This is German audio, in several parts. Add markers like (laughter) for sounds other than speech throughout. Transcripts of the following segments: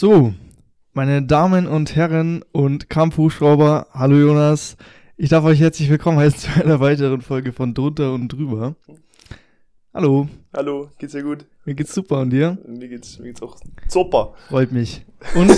So, meine Damen und Herren und Kampfhubschrauber, hallo Jonas. Ich darf euch herzlich willkommen heißen zu einer weiteren Folge von Drunter und Drüber. Hallo, Hallo, geht's dir gut? mir geht's super und dir? Mir geht's, mir geht's auch super. Freut mich. (laughs) Und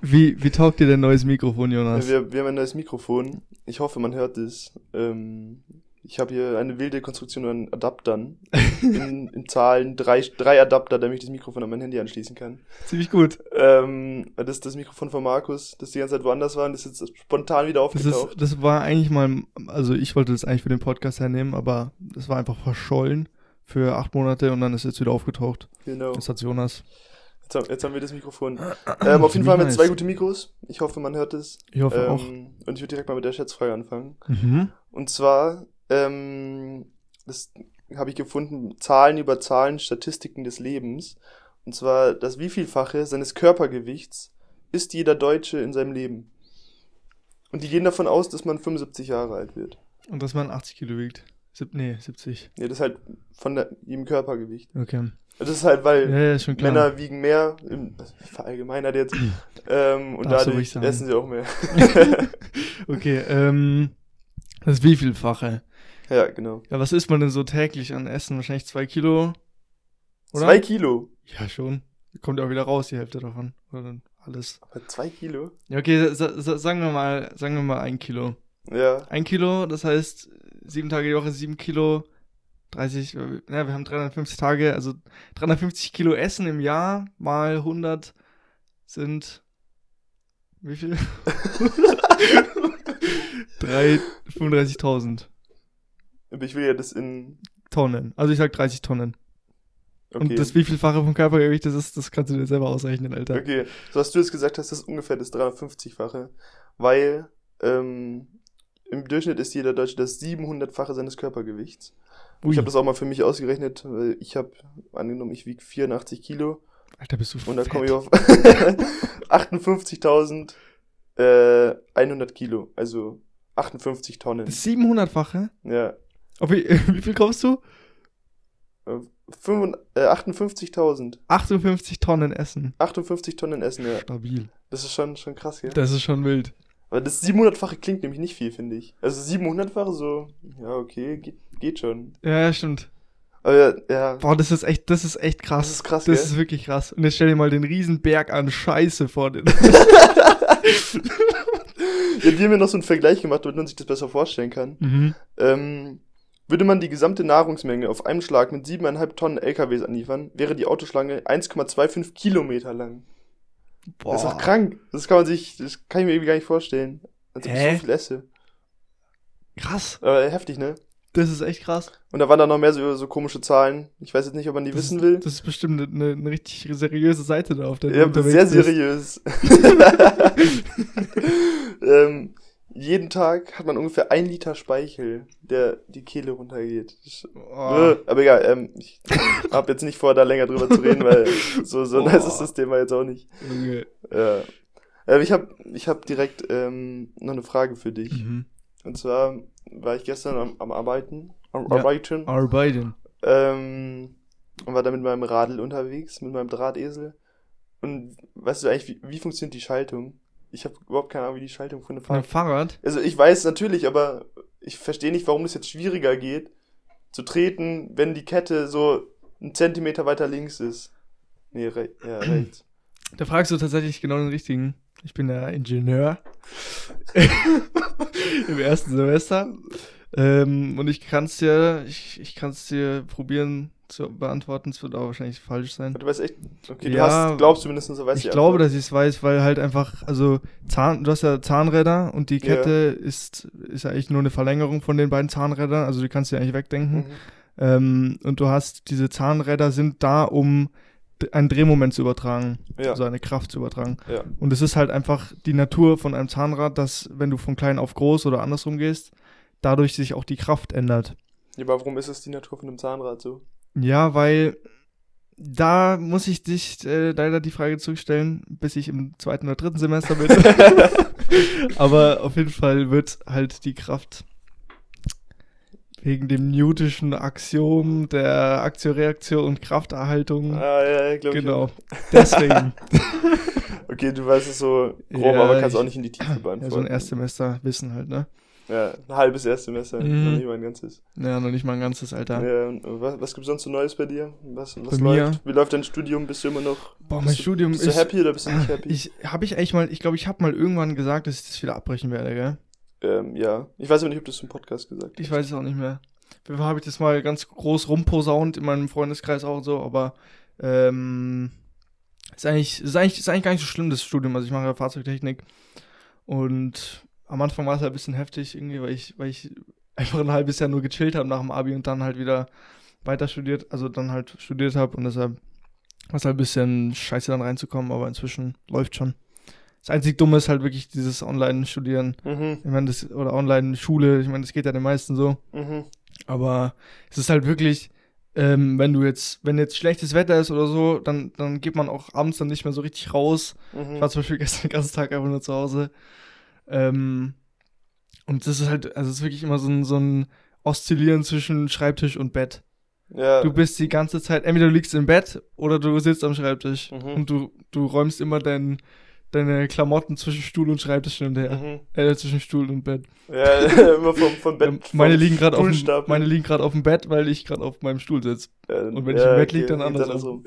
wie, wie taugt dir dein neues Mikrofon, Jonas? Wir, wir haben ein neues Mikrofon. Ich hoffe, man hört es. Ähm, ich habe hier eine wilde Konstruktion an Adaptern. (laughs) In, in Zahlen drei, drei Adapter, damit ich das Mikrofon an mein Handy anschließen kann. Ziemlich gut. Ähm, das ist das Mikrofon von Markus, das die ganze Zeit woanders war und das ist jetzt spontan wieder Das, aufgetaucht. ist, das war eigentlich mal, also ich wollte das eigentlich für den Podcast hernehmen, aber das war einfach verschollen für acht Monate und dann ist es jetzt wieder aufgetaucht. genau. Das hat Jonas. Jetzt haben, jetzt haben wir das Mikrofon. Ähm, auf jeden Fall haben wir zwei gute Mikros. Ich hoffe, man hört es. Ich hoffe Ähm, auch. und ich würde direkt mal mit der Schätzfrage anfangen. Mhm. Und zwar, ähm, das habe ich gefunden, Zahlen über Zahlen, Statistiken des Lebens. Und zwar das Wievielfache seines Körpergewichts ist jeder Deutsche in seinem Leben. Und die gehen davon aus, dass man 75 Jahre alt wird. Und dass man 80 Kilo wiegt. Sieb, nee, 70. Nee, das ist halt von der, jedem Körpergewicht. Okay. Das ist halt, weil Ja, ja. Männer wiegen mehr, im- also verallgemeinert jetzt, ähm, und ruhig dadurch essen sie auch mehr. (laughs) Okay, ähm, das wievielfache. Ja, genau. Ja, was isst man denn so täglich an Essen? Wahrscheinlich zwei Kilo? Oder? Zwei Kilo. Ja, schon. Kommt ja auch wieder raus, die Hälfte davon. Oder dann alles. Aber zwei Kilo? Ja, okay, sa sa sagen wir mal, sagen wir mal ein Kilo. Ja. Ein Kilo, das heißt, sieben Tage die Woche, sieben Kilo, 30, äh, ja, wir haben 350 Tage, also 350 Kilo Essen im Jahr mal 100 sind, wie viel? (laughs) (laughs) Drei- 35.000 Aber ich will ja das in, Tonnen. Also ich sag 30 Tonnen. okay. Und das wievielfache vom Körpergewicht das ist, das kannst du dir selber ausrechnen, Alter. Okay, so hast du jetzt gesagt hast, das ist ungefähr das 350-fache, weil ähm, im Durchschnitt ist jeder Deutsche das 700-fache seines Körpergewichts. Ui, Ich habe das auch mal für mich ausgerechnet, weil ich habe angenommen, ich wiege 84 Kilo Alter, bist du und dann komme ich auf (laughs) 58.100 äh, 100 Kilo, also 58 Tonnen. Das 700-fache? Ja, wie, (laughs) wie viel kommst du? äh, fünfund- äh, 58.000, 58 Tonnen Essen. 58 Tonnen Essen, ja. Stabil. Das ist schon schon krass, ja. Das ist schon wild. Aber das 700-fache klingt nämlich nicht viel, finde ich. Also 700-fache so, ja, okay, geht, geht schon. Ja, stimmt. Aber ja, ja Boah, das ist echt, das ist echt krass. das ist krass, Das gell? ist wirklich krass. Und jetzt stell dir mal den riesen Berg an Scheiße vor den. Ja, die haben ja noch so einen Vergleich gemacht, damit man sich das besser vorstellen kann. mhm. Ähm, würde man die gesamte Nahrungsmenge auf einem Schlag mit 7,5 Tonnen LKWs anliefern, wäre die Autoschlange 1,25 Kilometer lang. Boah. Das ist doch krank. Das kann man sich, das kann ich mir irgendwie gar nicht vorstellen. Als ob ich Hä? so viel esse. Krass. Aber heftig, ne? Das ist echt krass. Und da waren dann noch mehr so, so komische Zahlen. Ich weiß jetzt nicht, ob man die Das wissen ist, will. Das ist bestimmt eine, eine richtig seriöse Seite da auf der Ja, sehr seriös. (laughs) (laughs) ähm, jeden Tag hat man ungefähr ein Liter Speichel, der die Kehle runtergeht. Oh. äh, aber egal, ähm, ich hab jetzt nicht vor, da länger drüber zu reden, weil so, so Oh. nice ist das Thema jetzt auch nicht. Junge. Ja. Ähm, ich habe ich hab direkt ähm, noch eine Frage für dich. Mhm. Und zwar war ich gestern am, am Arbeiten, am Ja. Arbeiten, Arbeiten. ähm, und war da mit meinem Radl unterwegs, mit meinem Drahtesel. Und weißt du eigentlich, wie, wie funktioniert die Schaltung? Ich habe überhaupt keine Ahnung, wie die Schaltung von einem Fahrrad. Fahrrad? Also ich weiß natürlich, aber ich verstehe nicht, warum es jetzt schwieriger geht, zu treten, wenn die Kette so einen Zentimeter weiter links ist. Nee, re ja, (clears throat) rechts. Da fragst du tatsächlich genau den richtigen. Ich bin der Ingenieur. (laughs) Im ersten Semester. Ähm, und ich kann es dir, ich, ich kann es dir probieren zu beantworten. Es wird auch wahrscheinlich falsch sein. Du weißt echt, okay, Ja, du hast, glaubst zumindest, so weißt Ich glaube, dass ich es weiß, weil halt einfach, also Zahn, du hast ja Zahnräder und die Ja. Kette ist, ist ja eigentlich nur eine Verlängerung von den beiden Zahnrädern, also die kannst du ja eigentlich wegdenken. Mhm. Ähm, und du hast, diese Zahnräder sind da, um d- ein Drehmoment zu übertragen, Ja, also eine Kraft zu übertragen. ja. Und es ist halt einfach die Natur von einem Zahnrad, dass wenn du von klein auf groß oder andersrum gehst, dadurch sich auch die Kraft ändert. ja. Aber warum ist es die Natur von einem Zahnrad so? Ja, weil da muss ich dich äh, leider die Frage zurückstellen, bis ich im zweiten oder dritten Semester bin. (laughs) Aber auf jeden Fall wird halt die Kraft wegen dem Newtonschen Axiom der Aktioreaktion und Krafterhaltung. Ah, ja, ja, glaube ich. genau. Deswegen. (laughs) okay, du weißt es so grob, Ja, aber kannst ich- auch nicht in die Tiefe beantworten. Ja, so ein Erstsemester Wissen halt, ne? Ja, ein halbes Erstsemester, Mhm. noch nicht mal ein ganzes. Ja, noch nicht mal ein ganzes, Alter. Ja, was, was gibt's sonst so Neues bei dir? Was, was Bei mir? läuft? Wie läuft dein Studium? Bist du immer noch Boah, mein bist du, Studium bist du ist. happy oder bist du nicht happy? Ich habe ich eigentlich mal, ich glaube, ich habe mal irgendwann gesagt, dass ich das wieder abbrechen werde, gell? ähm, ja. Ich weiß aber nicht, ob du es im Podcast gesagt Ich weiß es auch nicht mehr. Fall habe ich das mal ganz groß rumposaunt in meinem Freundeskreis auch und so, aber ähm, ist eigentlich, ist eigentlich, ist eigentlich gar nicht so schlimm, das Studium. Also ich mache ja Fahrzeugtechnik und am Anfang war es halt ein bisschen heftig irgendwie, weil ich, weil ich einfach ein halbes Jahr nur gechillt habe nach dem Abi und dann halt wieder weiter studiert, also dann halt studiert habe und deshalb war es halt ein bisschen scheiße dann reinzukommen, aber inzwischen läuft schon. Das einzig Dumme ist halt wirklich dieses Online-Studieren. Mhm. Ich meine, das, oder Online-Schule, ich meine, das geht ja den meisten so. Mhm. Aber es ist halt wirklich, ähm, wenn du jetzt, wenn jetzt schlechtes Wetter ist oder so, dann, dann geht man auch abends dann nicht mehr so richtig raus. Mhm. Ich war zum Beispiel gestern den ganzen Tag einfach nur zu Hause. Ähm, und das ist halt, also es ist wirklich immer so ein, so ein Oszillieren zwischen Schreibtisch und Bett. Ja. Du bist die ganze Zeit, entweder du liegst im Bett oder du sitzt am Schreibtisch. Mhm. Und du, du räumst immer dein, deine Klamotten zwischen Stuhl und Schreibtisch hin und her. Mhm. Äh, zwischen Stuhl und Bett. Ja, (laughs) immer vom, vom Bett. Ähm, meine liegen gerade auf dem, meine liegen gerade auf dem Bett, weil ich gerade auf meinem Stuhl sitze. Ja, Und wenn ich im Bett lieg, dann andersrum.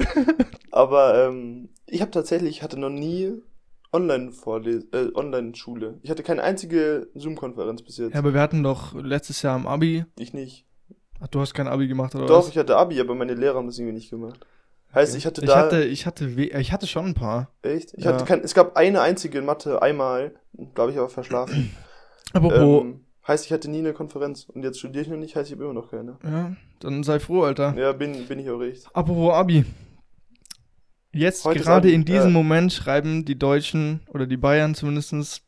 Aber ähm, ich habe tatsächlich, ich hatte noch nie Äh, Online-Schule. Ich hatte keine einzige Zoom-Konferenz bis jetzt. Ja, aber wir hatten doch letztes Jahr im Abi. ich nicht. Ach, du hast kein Abi gemacht oder Doch, was? ich hatte Abi, aber meine Lehrer haben das irgendwie nicht gemacht. Heißt, ich hatte ich da. hatte, ich hatte, we- ich hatte schon ein paar. echt? Ich Ja. hatte kein, es gab eine einzige in Mathe, einmal. Da habe ich aber verschlafen. (clears throat) Apropos, ähm, heißt, ich hatte nie eine Konferenz. Und jetzt studiere ich noch nicht, heißt, ich habe immer noch keine. ja, dann sei froh, Alter. Ja, bin, bin ich auch echt. Apropos Abi. Jetzt Heute ist gerade Abi, in diesem ja. Moment schreiben die Deutschen oder die Bayern zumindest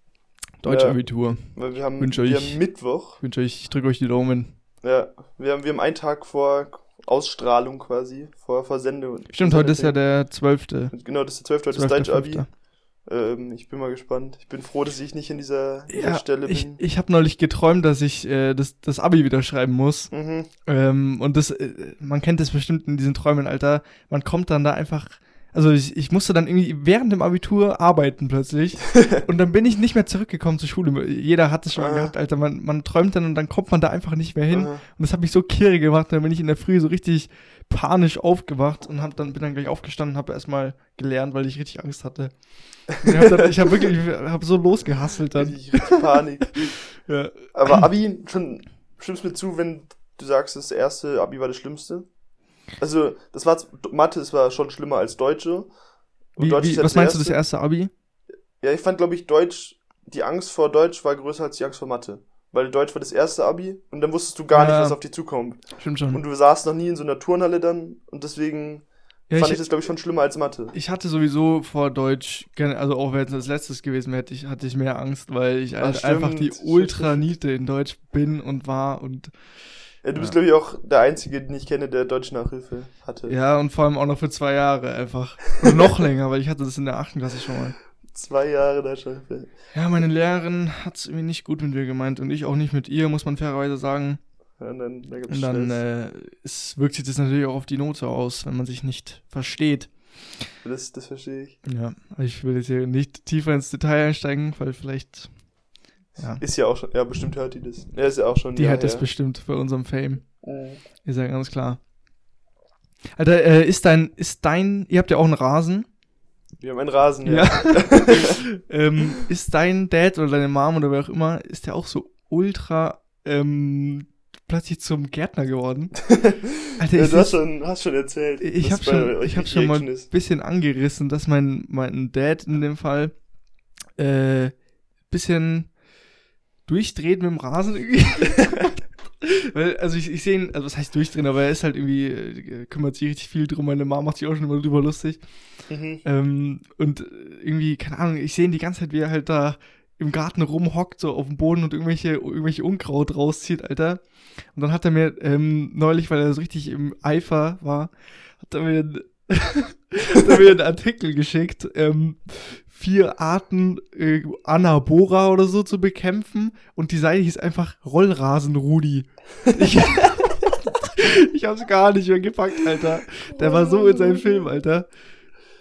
Deutsche Ja. Abitur. Weil wir haben, Wünsch wir euch- haben Mittwoch. Ich wünsche euch, ich drücke euch die Daumen. Ja, wir haben, wir haben einen Tag vor Ausstrahlung quasi, vor, Sende. Stimmt, heute ist ja der 12. Genau, das ist der 12. Heute ist 12. Deutsch Abi. 5.. Ähm, ich bin mal gespannt. Ich bin froh, dass ich nicht in dieser, dieser Ja, Stelle ich, bin. ich habe neulich geträumt, dass ich äh, das, das Abi wieder schreiben muss. Mhm. Ähm, und das, äh, man kennt das bestimmt in diesen Träumen, Alter. Man kommt dann da einfach. Also ich, ich musste dann irgendwie während dem Abitur arbeiten plötzlich. (laughs) und dann bin ich nicht mehr zurückgekommen zur Schule. Jeder hat es schon mal Ah. gehabt, Alter. Man, man träumt dann und dann kommt man da einfach nicht mehr hin. Aha. Und das hat mich so kirre gemacht. Dann bin ich in der Früh so richtig panisch aufgewacht und hab dann, bin dann gleich aufgestanden und habe erstmal gelernt, weil ich richtig Angst hatte. Und ich habe hab wirklich, ich hab so losgehasselt dann. Richtig Panik. (laughs) Ja. Aber Abi, schon stimmst mir zu, wenn du sagst, das erste Abi war das Schlimmste? Also, das war Mathe, das war schon schlimmer als Deutsche. Wie, Deutsch wie, was meinst du, das erste Abi? Ja, ich fand, glaube ich, Deutsch, die Angst vor Deutsch war größer als die Angst vor Mathe. Weil Deutsch war das erste Abi und dann wusstest du gar Ja. nicht, was auf dich zukommt. Stimmt schon. Und du saßt noch nie in so einer Turnhalle dann und deswegen Ja, fand ich- ich, das, glaube ich, schon schlimmer als Mathe. Ich hatte sowieso vor Deutsch, also auch wenn es das letztes gewesen wäre, hätte hatte ich mehr Angst, weil ich Ah, halt stimmt, einfach die Ultranite in Deutsch bin und war und Ja, du bist, Ja. glaube ich, auch der Einzige, den ich kenne, der Deutsch-Nachhilfe hatte. ja und vor allem auch noch für zwei Jahre einfach. Und noch (laughs) länger, weil ich hatte das in der achten Klasse schon mal. Zwei Jahre Deutsch-Nachhilfe. Ja, meine Lehrerin hat es irgendwie nicht gut mit mir gemeint und ich auch nicht mit ihr, muss man fairerweise sagen. Ja, und dann, dann gibt's Und dann äh, es wirkt sich das natürlich auch auf die Note aus, wenn man sich nicht versteht. Das, das verstehe ich. Ja, ich will jetzt hier nicht tiefer ins Detail einsteigen, weil vielleicht, ja, Ist ja auch schon, ja, bestimmt hört die das. Ja, ist ja auch schon. die hat das bestimmt bei unserem Fame. Mhm. Ist ja ganz klar. Alter, äh, ist dein, ist dein, ihr habt ja auch einen Rasen. Wir haben einen Rasen, Ja. ja. (laughs) (laughs) ähm, ist dein Dad oder deine Mom oder wer auch immer, ist der auch so ultra ähm, plötzlich zum Gärtner geworden? (laughs) Alter, ja ich, du hast schon, hast schon erzählt. ich habe schon, ich hab schon mal ein bisschen angerissen, dass mein, mein Dad in dem Fall äh, bisschen durchdreht mit dem Rasen irgendwie. (laughs) Weil, also ich, ich sehe ihn, also was heißt durchdrehen, aber er ist halt irgendwie, äh, kümmert sich richtig viel drum, meine Mama macht sich auch schon immer drüber lustig. Mhm. Ähm, und irgendwie, keine Ahnung, ich sehe ihn die ganze Zeit, wie er halt da im Garten rumhockt, so auf dem Boden und irgendwelche, irgendwelche Unkraut rauszieht, Alter. Und dann hat er mir ähm, neulich, weil er so richtig im Eifer war, hat er mir, einen- (laughs) hat er mir einen Artikel geschickt, ähm, vier Arten äh, Anabora oder so zu bekämpfen und die Seite hieß einfach Rollrasen Rudi. Ich, (laughs) ich hab's gar nicht mehr gepackt, Alter. Der war so in seinem Film, Alter.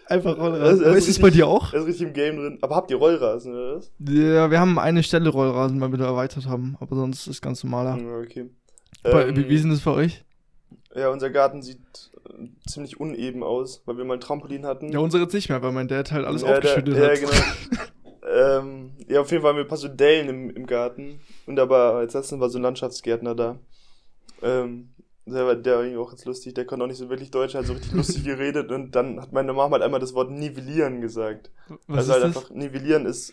Einfach Rollrasen. Er ist- er Aber ist ist es bei dir auch? Er ist richtig im Game drin. Aber habt ihr Rollrasen, oder was? Ja, wir haben eine Stelle Rollrasen, weil wir da erweitert haben. Aber sonst ist ganz normaler. Okay. Bei, Ähm, wie, wie ist denn das bei euch? Ja, unser Garten sieht ziemlich uneben aus, weil wir mal ein Trampolin hatten. Ja, unsere jetzt nicht mehr, weil mein Dad halt alles Ja, der- aufgeschüttet ja, hat. genau. ähm, ja, auf jeden Fall haben wir ein paar so Dellen im, im Garten. Und aber als letztes war so ein Landschaftsgärtner da. Ähm, der war, der war irgendwie auch jetzt lustig, der konnte auch nicht so wirklich Deutsch, hat so richtig (laughs) lustig geredet und dann hat meine Mama halt einmal das Wort nivellieren gesagt. Was also ist halt das? einfach nivellieren ist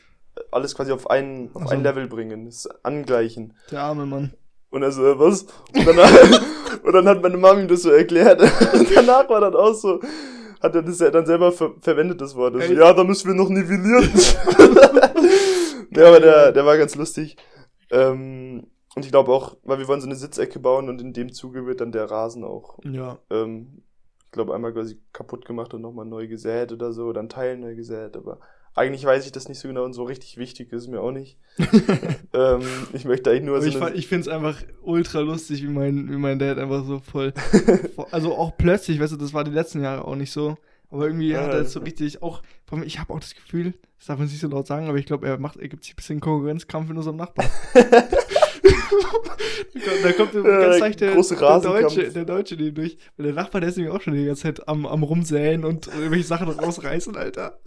alles quasi auf ein, auf Ach so. ein Level bringen, ist angleichen. Der arme Mann. Und so, äh, was? Und dann, (laughs) und dann hat meine Mama ihm das so erklärt. Und (laughs) danach war dann auch so, hat er das ja dann selber ver verwendet, das Wort. Also, ja, da müssen wir noch nivellieren. (laughs) (laughs) ja, aber der, der war ganz lustig. Ähm, und ich glaube auch, weil wir wollen so eine Sitzecke bauen und in dem Zuge wird dann der Rasen auch, Ja. ähm, ich glaube, einmal quasi kaputt gemacht und nochmal neu gesät oder so, ein Teil neu gesät, aber eigentlich weiß ich das nicht so genau und so richtig wichtig ist es mir auch nicht. (laughs) ähm, ich möchte eigentlich nur so ich, ich find's einfach ultra lustig, wie mein, wie mein Dad einfach so voll. (laughs) also auch plötzlich, weißt du, das war die letzten Jahre auch nicht so. Aber irgendwie Ja, hat er so richtig auch. Ich habe auch das Gefühl, das darf man nicht so laut sagen, aber ich glaube, er macht, er gibt sich ein bisschen Konkurrenzkampf mit unserem Nachbarn. (laughs) da kommt Ja, ganz leicht der, der. Deutsche, der Deutsche neben durch. Weil der Nachbar, der ist nämlich auch schon die ganze Zeit am, am Rumsäen und irgendwelche Sachen rausreißen, Alter.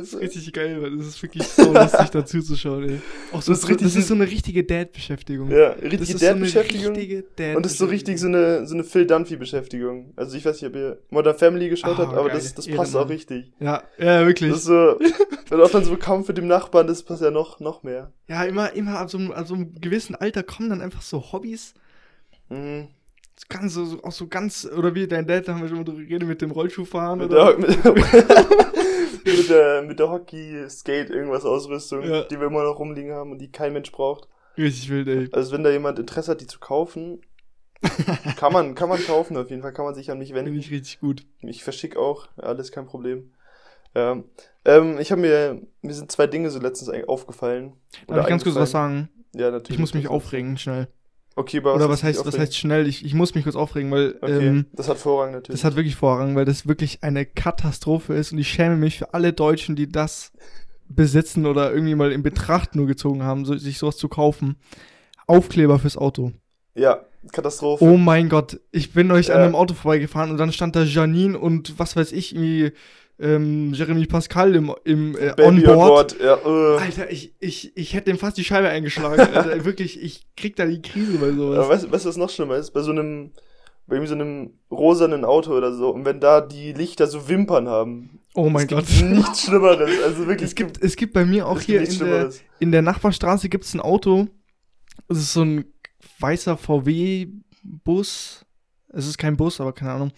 Scheiße. Richtig geil, weil das ist wirklich so (laughs) lustig dazu zu schauen, ey. Auch so, Das ist richtig das ist so eine richtige Dad-Beschäftigung. Ja, richtige so Dad-Beschäftigung. richtige Dad und das ist so richtig so eine, so eine Phil Dunphy-Beschäftigung. Also ich weiß nicht, ob ihr Modern Family geschaut Ah, habt, aber geil. das, das passt Ehrenmann. auch richtig. Ja, ja, wirklich. Das ist so, wenn auch dann so Kampf mit dem Nachbarn, das passt ja noch, noch mehr. ja, immer, immer ab so, einem, ab so einem gewissen Alter kommen dann einfach so Hobbys. Mhm. Ganz, so, auch so ganz, oder wie dein Dad, da haben wir schon mal drüber geredet, mit dem Rollschuhfahren Mit oder. der, mit, (laughs) mit der, mit der Hockey-Skate irgendwas Ausrüstung, Ja. die wir immer noch rumliegen haben und die kein Mensch braucht. Richtig wild, ey. Also wenn da jemand Interesse hat, die zu kaufen, (laughs) kann man, kann man kaufen auf jeden Fall, kann man sich an mich Finde wenden. ich richtig gut. Ich verschick auch, alles kein Problem. Ja. Ähm, ich habe mir, mir sind zwei Dinge so letztens aufgefallen. Darf ich ganz kurz was sagen? Ja, natürlich. Ich muss mich aufregen, schnell. Okay, aber oder was du dich heißt, was heißt schnell? Ich, ich muss mich kurz aufregen, weil Okay, ähm, das hat Vorrang natürlich. das hat wirklich Vorrang, weil das wirklich eine Katastrophe ist und ich schäme mich für alle Deutschen, die das besitzen oder irgendwie mal in Betracht nur gezogen haben, so, sich sowas zu kaufen. Aufkleber fürs Auto. ja, Katastrophe. Oh mein Gott, ich bin euch an Ja. einem Auto vorbeigefahren und dann stand da Janine und was weiß ich, irgendwie ähm, Jeremy Pascal im, im äh, Baby on on board. board. Ja, äh. Alter, ich, ich, ich hätte dem fast die Scheibe eingeschlagen. Alter, (laughs) wirklich, ich krieg da die Krise bei Aber sowas. weißt, weißt du, was noch schlimmer ist? Bei so einem, bei irgendwie so einem rosanen Auto oder so, und wenn da die Lichter so Wimpern haben. Oh mein es Gott. gibt nichts Schlimmeres. Also (laughs) wirklich, Es gibt, es gibt bei mir auch es hier gibt in der, in der Nachbarstraße gibt's ein Auto. Es ist so ein weißer VW-Bus. Es ist kein Bus, aber keine Ahnung.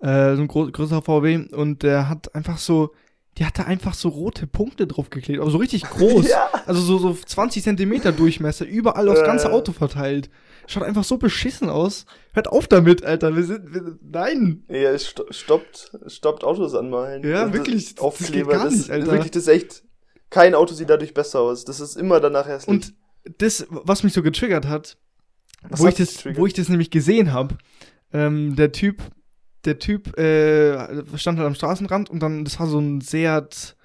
Äh, so ein gro größerer VW. Und der hat einfach so, die hatte einfach so rote Punkte draufgeklebt. Aber so richtig groß. (laughs) Ja. Also so, so 20 Zentimeter Durchmesser, überall aufs Äh. ganze Auto verteilt. Schaut einfach so beschissen aus. Hört auf damit, Alter. Wir sind, wir, nein. Ja, es sto- stoppt, stoppt Autos anmalen. Ja, Das- wirklich, das Aufkleber, geht gar das, nicht, Alter. wirklich, das ist echt, kein Auto sieht dadurch besser aus. Das ist immer danach hässlich. Und das, was mich so getriggert hat, Was wo ich, das, getriggert? wo ich das nämlich gesehen habe, ähm, der Typ, der Typ äh, stand halt am Straßenrand und dann, das war so ein Seat,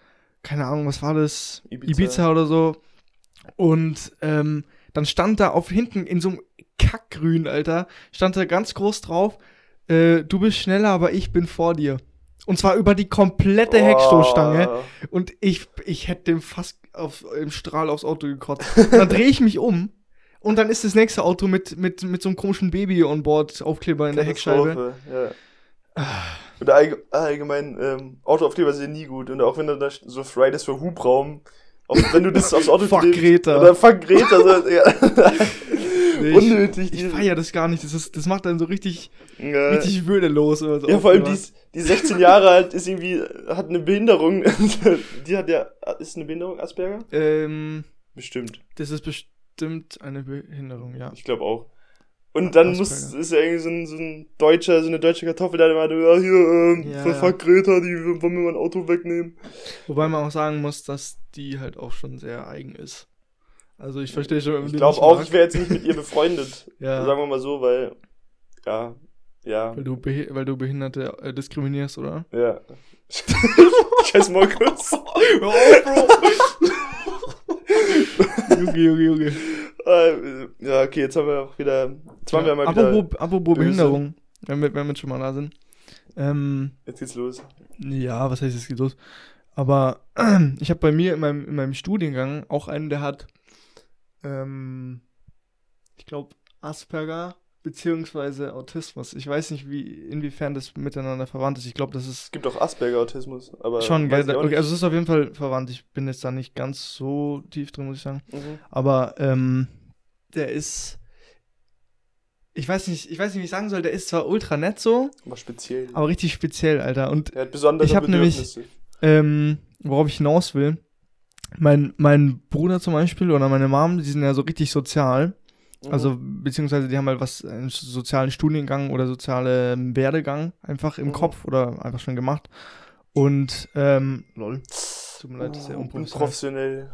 keine Ahnung, was war das? Ibiza. Ibiza, oder so. Und ähm, dann stand da auf hinten in so einem Kackgrün, Alter, stand da ganz groß drauf, äh, du bist schneller, aber ich bin vor dir. Und zwar über die komplette Heckstoßstange. Oh. Und ich, ich hätte dem fast auf, im Strahl aufs Auto gekotzt. Und dann drehe ich mich um und dann ist das nächste Auto mit, mit, mit so einem komischen Baby-on-Board-Aufkleber in (laughs) der Heckscheibe. Ja. Allge allgemein, ähm, Autoaufkleber sind nie gut. Und auch wenn du da so Fridays für Hubraum, auch wenn du das aufs Auto Fuck klebst- Greta. Oder fuck Greta. So, (laughs) ja. Nee, Unnötig. Ich die- feiere das gar nicht. Das, ist, das macht dann so richtig, ja. richtig würdelos. Oder so ja, vor allem die, ist- die 16 Jahre alt ist irgendwie, hat eine Behinderung. (laughs) die hat ja, ist eine Behinderung, Asperger? Ähm, Bestimmt. das ist bestimmt eine Behinderung, ja. Ich glaube auch. Und dann muss, ist ja irgendwie so ein, so ein deutscher, so eine deutsche Kartoffel, der immer, ja, hier, ähm, Ja, für ja. fuck Greta, die wollen mir mein Auto wegnehmen. Wobei man auch sagen muss, dass die halt auch schon sehr eigen ist. Also ich verstehe schon, wenn man Ich glaube auch, mag. ich wäre jetzt nicht mit ihr befreundet. (laughs) Ja. Sagen wir mal so, weil, ja, Ja, Weil du, weil du Behinderte äh, diskriminierst, oder? ja. (laughs) Scheiß Markus. Junge, Junge, Junge. Äh, ja, okay, jetzt haben wir auch wieder. Jetzt waren wir mal wieder. apropos, apropos böse. Behinderung, wenn wir, wenn wir schon mal da sind. Ähm, Jetzt geht's los. ja, was heißt, es geht los? Aber (clears throat) ich habe bei mir in meinem, in meinem Studiengang auch einen, der hat, ähm, ich glaube, Asperger beziehungsweise Autismus. Ich weiß nicht, wie, inwiefern das miteinander verwandt ist. Ich glaube, das ist Es gibt auch Asperger-Autismus, aber. schon, gell? Okay, also es ist auf jeden Fall verwandt. Ich bin jetzt da nicht ganz so tief drin, muss ich sagen. Mhm. Aber ähm, der ist. Ich weiß nicht, ich weiß nicht, wie ich sagen soll, der ist zwar ultra nett so, Aber speziell. aber richtig speziell, Alter. Und er hat besondere ich hab nämlich- ähm, worauf ich hinaus will, mein, mein Bruder zum Beispiel oder meine Mom, die sind ja so richtig sozial. Mhm. Also, beziehungsweise die haben halt was, einen sozialen Studiengang oder sozialen Werdegang einfach im Mhm. Kopf oder einfach schon gemacht. Und, ähm, lol. Tut mir leid, das ist sehr Uh, unprofessionell.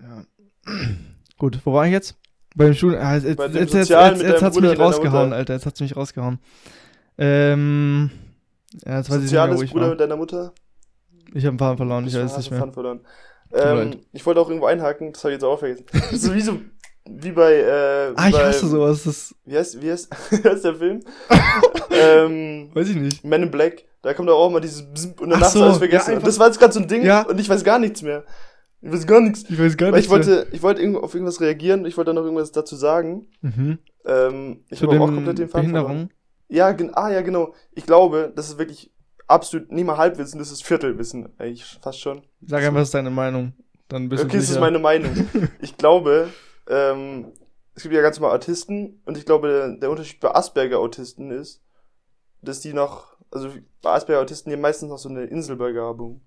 Ja. (clears throat) Gut, wo war ich jetzt? Beim Studium. Ah, jetzt, Bei jetzt, dem jetzt, jetzt, jetzt, hat's Bruder mich rausgehauen. Alter. Jetzt hat's mich rausgehauen. Ähm. Ja, jetzt weiß ich nicht mehr, wo ich Bruder war. mit deiner Mutter? Ich habe einen Faden verloren, ich weiß es nicht mehr. Faden verloren. Ähm, ich wollte auch irgendwo einhaken, das habe ich jetzt auch vergessen. Das (laughs) ist so wie so, wie bei, äh, Ah, ich bei, hasse sowas. Das Wie heißt, wie heißt, (laughs) wie heißt der Film? (laughs) ähm, weiß ich nicht. Men in Black. Da kommt auch mal dieses Bzz und danach Ach so, alles ja, vergessen. und das war jetzt gerade so ein Ding Ja. und ich weiß gar nichts mehr. Ich weiß gar nichts. Ich weiß gar Weil nicht. ich wollte, ich wollte auf irgendwas reagieren, ich wollte dann noch irgendwas dazu sagen. Mhm. Ähm, ich habe auch komplett den Faden verloren. Ja, ah, ja, genau. Ich glaube, das ist wirklich absolut, nicht mal Halbwissen, das ist Viertelwissen, eigentlich fast schon. Sag einfach, was ist deine Meinung. Dann bist okay, du das ist sicher. meine Meinung. (laughs) Ich glaube, ähm, es gibt ja ganz normal Autisten und ich glaube, der, der Unterschied bei Asperger-Autisten ist, dass die noch, also bei Asperger-Autisten, die haben meistens noch so eine Inselbegabung.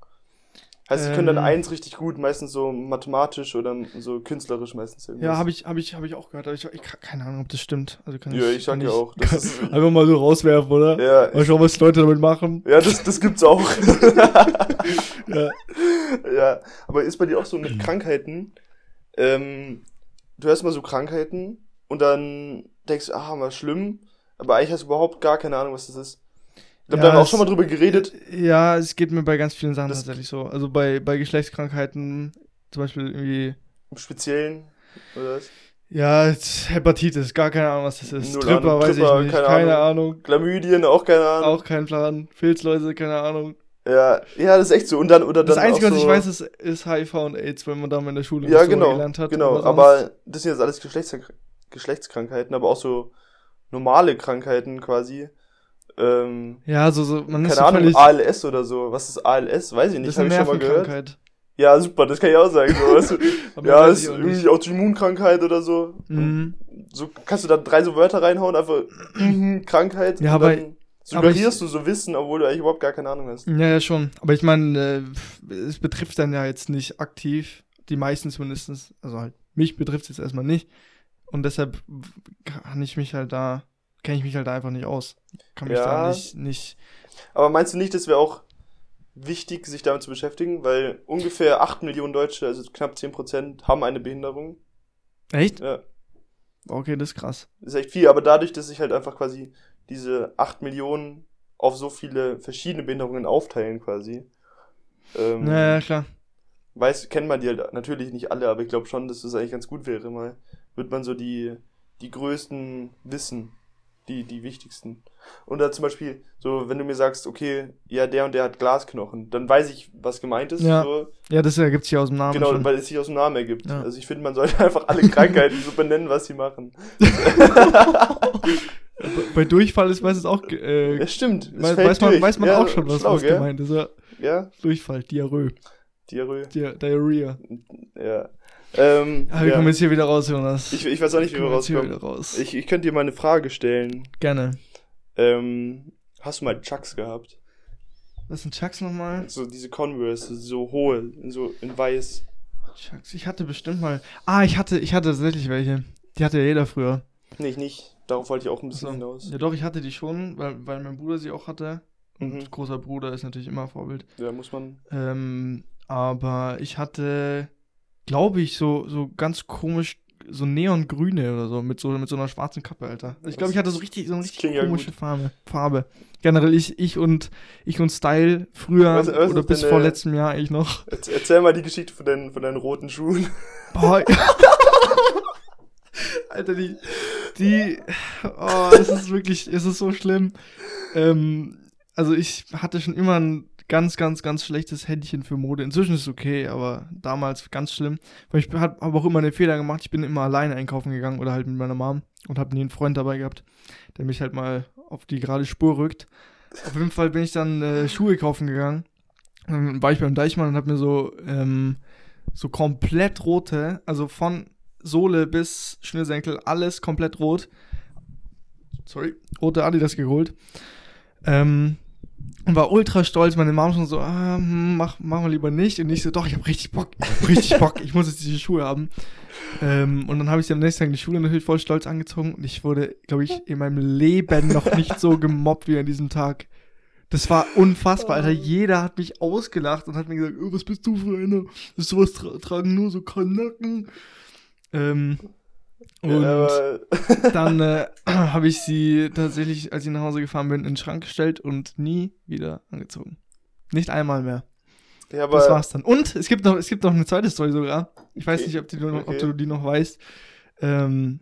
Heißt, sie können dann Ähm. eins richtig gut, meistens so mathematisch oder so künstlerisch meistens irgendwas. Ja, habe ich, hab ich, hab ich auch gehört, aber ich, ich keine Ahnung, ob das stimmt. Also kann Ja, ich sag kann ja auch, kann, (laughs) einfach mal so rauswerfen, oder? Ja, Mal schauen, was die Leute damit machen. ja das, das gibt's auch. (laughs) Ja. ja, aber ist bei dir auch so mit Krankheiten, ähm, du hast mal so Krankheiten und dann denkst du, ah, mal schlimm, aber eigentlich hast du überhaupt gar keine Ahnung, was das ist. Ja, da haben wir auch es- schon mal drüber geredet. Ja, es geht mir bei ganz vielen Sachen Das- tatsächlich so. Also bei, bei Geschlechtskrankheiten, zum Beispiel irgendwie, Im Speziellen, oder was? ja, Hepatitis, gar keine Ahnung, was das ist. Null Tripper, Ahnung. weiß Tripper, ich nicht, keine keine, Ahnung. Ahnung. Chlamydien, auch keine Ahnung. Auch kein Plan. Filzläuse, keine Ahnung. Ja, ja, das ist echt so. Und dann, oder Das dann Einzige, was so, ich weiß, ist, ist HIV und AIDS, wenn man da mal in der Schule Ja, genau, gelernt hat. genau. sonst- Aber das sind jetzt alles Geschlechts Geschlechtskrankheiten, aber auch so normale Krankheiten quasi. Ähm, Ja, so, so, man ist keine so Ahnung, ALS oder so. Was ist ALS? Weiß ich nicht, ist habe eine ich schon mal gehört. Ja, super, das kann ich auch sagen. So, (laughs) weißt du? Ja, ist irgendwie. Autoimmunkrankheit oder so. Mhm. So kannst du da drei so Wörter reinhauen, einfach (clears throat) Krankheit. Ja, aber- suggerierst du so Wissen, obwohl du eigentlich überhaupt gar keine Ahnung hast. Ja, ja, schon. Aber ich meine, äh, es betrifft dann ja jetzt nicht aktiv, die meisten zumindest. Also halt, mich betrifft es jetzt erstmal nicht. Und deshalb kann ich mich halt da, kenne ich mich halt einfach nicht aus. Kann mich Ja. da nicht, nicht. Aber meinst du nicht, das wäre auch wichtig, sich damit zu beschäftigen? Weil ungefähr 8 Millionen Deutsche, also knapp 10 Prozent, haben eine Behinderung. Echt? Ja, Okay, das ist krass. ist echt viel. Aber dadurch, dass sich halt einfach quasi diese 8 Millionen auf so viele verschiedene Behinderungen aufteilen quasi. Ähm, Ja, ja, klar. weiß, kennt man die halt natürlich nicht alle, aber ich glaube schon, dass das eigentlich ganz gut wäre, mal. Wird man so die, die größten wissen, die, die wichtigsten. Und da zum Beispiel, so, wenn du mir sagst, okay, ja, der und der hat Glasknochen, dann weiß ich, was gemeint ist. Ja, so. Ja, das ergibt sich aus dem Namen Genau, schon. weil es sich aus dem Namen ergibt. Ja. Also ich finde, man sollte (laughs) einfach alle Krankheiten so benennen, was sie machen. (laughs) Bei- Durchfall ist meistens auch, äh, Ja, stimmt. weiß, weiß man, weiß man ja, auch schon, was, schlau, was gemeint ist. Ja. Ja, Durchfall, Diarrhoe, Diarrhoe. Di Diarrhea. Ja. Ähm, Ah, wir ja. kommen jetzt hier wieder raus, Jonas. ich, ich weiß auch nicht, wie wir rauskommen. raus. Ich, ich könnte dir mal eine Frage stellen. Gerne. Ähm, hast du mal Chucks gehabt? Was sind Chucks nochmal? So diese Converse, so hohe, so in weiß. Chucks, ich hatte bestimmt mal. Ah, ich hatte, ich hatte tatsächlich welche. Die hatte ja jeder früher. Nee, ich nicht. Darauf wollte ich auch ein bisschen So. hinaus. Ja, doch, ich hatte die schon, weil, weil mein Bruder sie auch hatte. Und Mhm. großer Bruder ist natürlich immer Vorbild. Da muss man. Ähm, aber ich hatte, glaube ich, so, so ganz komisch so neongrüne oder so, mit so, mit so einer schwarzen Kappe, Alter. Ich glaube, ich hatte so richtig, so eine richtig ja komische. Farbe. Farbe. Generell ich, ich und, ich und Style früher Was- was oder bis vor letztem Jahr eigentlich noch. Erz- Erzähl mal die Geschichte von deinen, von deinen roten Schuhen. (laughs) Boah. (laughs) Alter, die, die, oh, es ist wirklich, es ist so schlimm. Ähm, also ich hatte schon immer ein ganz, ganz, ganz schlechtes Händchen für Mode. Inzwischen ist es okay, aber damals ganz schlimm. Weil ich habe auch immer den Fehler gemacht, ich bin immer alleine einkaufen gegangen oder halt mit meiner Mom und habe nie einen Freund dabei gehabt, der mich halt mal auf die gerade Spur rückt. Auf jeden Fall bin ich dann äh, Schuhe kaufen gegangen. Dann war ich beim Deichmann und habe mir so, ähm, so komplett rote, also von Sohle bis Schnürsenkel, alles komplett rot. Sorry, rote Adidas geholt. Ähm, und war ultra stolz. Meine Mom schon so, ah, hm, mach, mach mal lieber nicht. Und ich so, doch, ich hab richtig Bock, ich hab richtig Bock, ich muss jetzt diese Schuhe haben. Ähm, und dann habe ich sie am nächsten Tag in die Schule natürlich voll stolz angezogen. Und ich wurde, glaube ich, in meinem Leben noch nicht so gemobbt wie an diesem Tag. Das war unfassbar, Alter. Jeder hat mich ausgelacht und hat mir gesagt, oh, was bist du für einer? Das sowas tra tragen nur so Kanacken. Ähm, und Ja, (laughs) dann äh, (clears throat) habe ich sie tatsächlich, als ich nach Hause gefahren bin, in den Schrank gestellt und nie wieder angezogen. Nicht einmal mehr. ja, Das war's dann. Und es gibt noch, es gibt noch eine zweite Story sogar. Ich weiß Okay. nicht, ob, die, ob Okay. du die noch weißt. Ähm,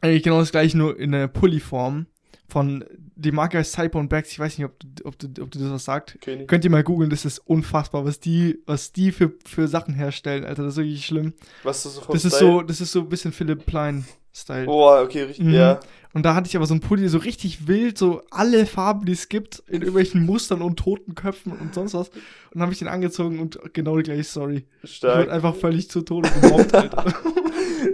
eigentlich genau das gleiche, nur in der Pulli-Form. Von, die Marke heißt Cyber Bags. Ich weiß nicht, ob, du- ob, du, ob du das was sagt. okay. Könnt ihr mal googeln, das ist unfassbar, was die, was die für, für Sachen herstellen, Alter. Das ist wirklich schlimm. Was ist so vom Das ist so, das ist so ein bisschen Philipp Plein-Style. Boah, okay, richtig, Mhm. ja. Und da hatte ich aber so ein Pulli, so richtig wild, so alle Farben, die es gibt, in irgendwelchen Mustern und toten Köpfen und sonst was. Und dann habe ich den angezogen und genau die gleiche Story. Ich Stark. wurde einfach völlig zu Tode gemobbt, (laughs) Alter.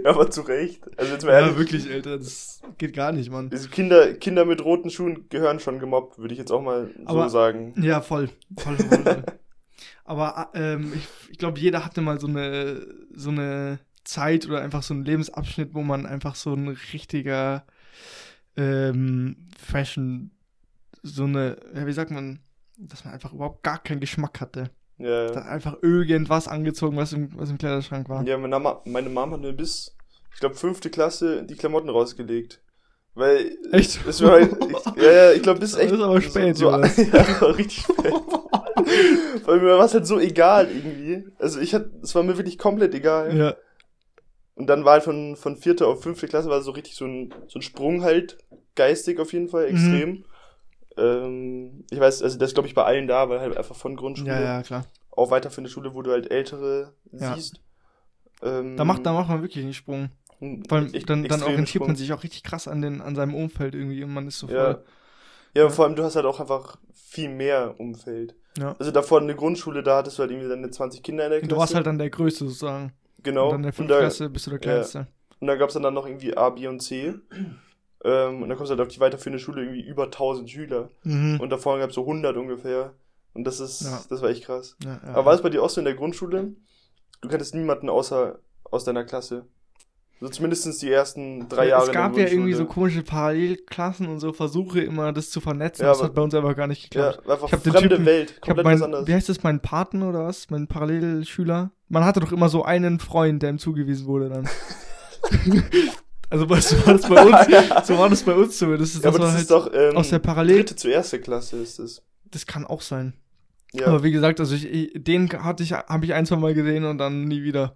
aber zu Recht. Also jetzt mal ja, ehrlich, wirklich, Alter, das geht gar nicht, Mann. diese Kinder, Kinder mit roten Schuhen gehören schon gemobbt, würde ich jetzt auch mal so Aber- sagen. Ja, voll. Voll, voll, voll. (laughs) Aber ähm, ich, ich glaube, jeder hatte mal so eine, so eine Zeit oder einfach so einen Lebensabschnitt, wo man einfach so ein richtiger ähm, Fashion, so eine, ja, wie sagt man, dass man einfach überhaupt gar keinen Geschmack hatte. Ja, Da hat einfach irgendwas angezogen, was im, was im Kleiderschrank war. ja meine, Mama, meine Mom hat mir bis, ich glaube, fünfte Klasse die Klamotten rausgelegt. Weil. Echt? Es war halt, ich, (laughs) ja, ja, ich glaube, bis Das echt. ist aber spät, so, so. (laughs) Ja, war richtig spät. (laughs) Weil mir war es halt so egal irgendwie. Also ich hatte, es war mir wirklich komplett egal. Ja. Und dann war halt von, von vierte auf fünfte Klasse war so richtig so ein, so ein Sprung halt, geistig auf jeden Mhm. Fall, extrem. Ähm, ich weiß, also das glaube ich bei allen da, weil halt einfach von Grundschule ja, ja, klar. auch weiter für eine Schule, wo du halt ältere Ja. siehst. Ähm, Da macht, da macht man wirklich einen Sprung. Vor allem, dann, dann orientiert man Sprung. sich auch richtig krass an, den, an seinem Umfeld irgendwie und man ist so voll. Ja. Ja, und vor allem du hast halt auch einfach viel mehr Umfeld. Ja. Also davor in der Grundschule, da hattest du halt irgendwie deine 20 Kinder in der Und Klasse. du warst halt dann der Größte sozusagen. Genau. Und dann in der fünften da, Klasse bist du der Kleinste. und da gab's dann, dann noch irgendwie A, B und C. Ähm, und dann kommst du halt auf die weiterführende Schule irgendwie über 1000 Schüler. Mhm. Und davor gab's so 100 ungefähr. Und das ist, Ja. das war echt krass. Ja, ja. Aber war es bei dir auch so in der Grundschule? Du kanntest niemanden außer aus deiner Klasse. So zumindest die ersten drei Ja, Jahre. Es gab ja irgendwie so komische Parallelklassen und so Versuche immer, das zu vernetzen. Ja, das hat bei uns einfach gar nicht Ja, geklappt. einfach Ich hab den fremde Typen- Welt. Komplett mein, was anderes. wie heißt das, mein Paten oder was? Mein Parallelschüler? Man hatte doch immer so einen Freund, der ihm zugewiesen wurde dann. (laughs) also so war das bei uns, (laughs) so war das bei uns zumindest. Das ja, aber das halt ist doch ähm, aus der Parallel. dritte zu erste Klasse ist es. Das kann auch sein. Ja. Aber wie gesagt, also ich, ich, den hatte ich, habe ich ein, zwei Mal gesehen und dann nie wieder.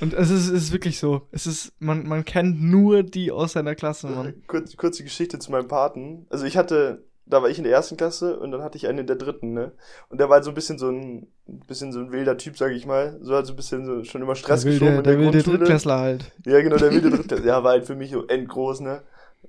Und es ist, es ist wirklich so. Es ist, man, man kennt nur die aus seiner Klasse, Mann. (laughs) Kurz, kurze Geschichte zu meinem Paten. Also ich hatte, da war ich in der ersten Klasse und dann hatte ich einen in der dritten, ne? Und der war halt so ein bisschen so ein, ein bisschen so ein wilder Typ, sag ich mal. So halt so ein bisschen so schon immer Stress Der wilde, geschoben der der, wilde. Drittklässler halt. Ja, genau, der wilde Drittklässler. Ja, war halt für mich so endgroß, ne?